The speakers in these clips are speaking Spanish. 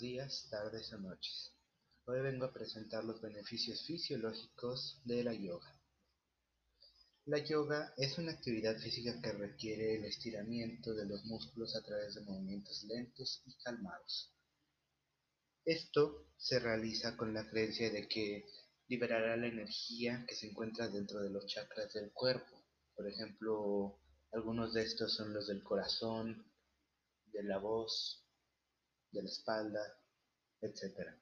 días, tardes o noches. Hoy vengo a presentar los beneficios fisiológicos de la yoga. La yoga es una actividad física que requiere el estiramiento de los músculos a través de movimientos lentos y calmados. Esto se realiza con la creencia de que liberará la energía que se encuentra dentro de los chakras del cuerpo. Por ejemplo, algunos de estos son los del corazón, de la voz, de la espalda, etc.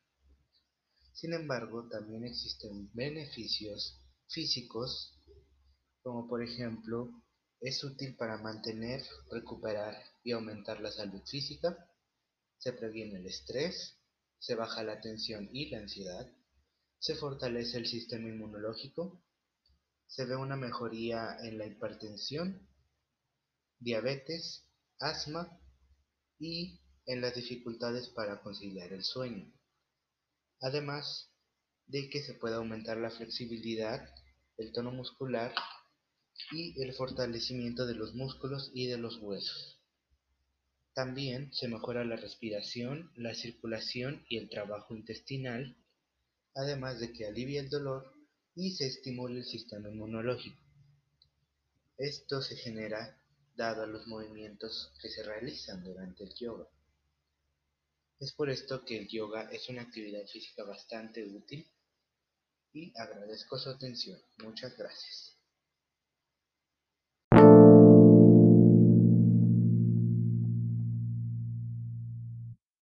Sin embargo, también existen beneficios físicos, como por ejemplo, es útil para mantener, recuperar y aumentar la salud física, se previene el estrés, se baja la tensión y la ansiedad, se fortalece el sistema inmunológico, se ve una mejoría en la hipertensión, diabetes, asma y en las dificultades para conciliar el sueño. Además de que se puede aumentar la flexibilidad, el tono muscular y el fortalecimiento de los músculos y de los huesos. También se mejora la respiración, la circulación y el trabajo intestinal, además de que alivia el dolor y se estimula el sistema inmunológico. Esto se genera dado a los movimientos que se realizan durante el yoga. Es por esto que el yoga es una actividad física bastante útil y agradezco su atención. Muchas gracias.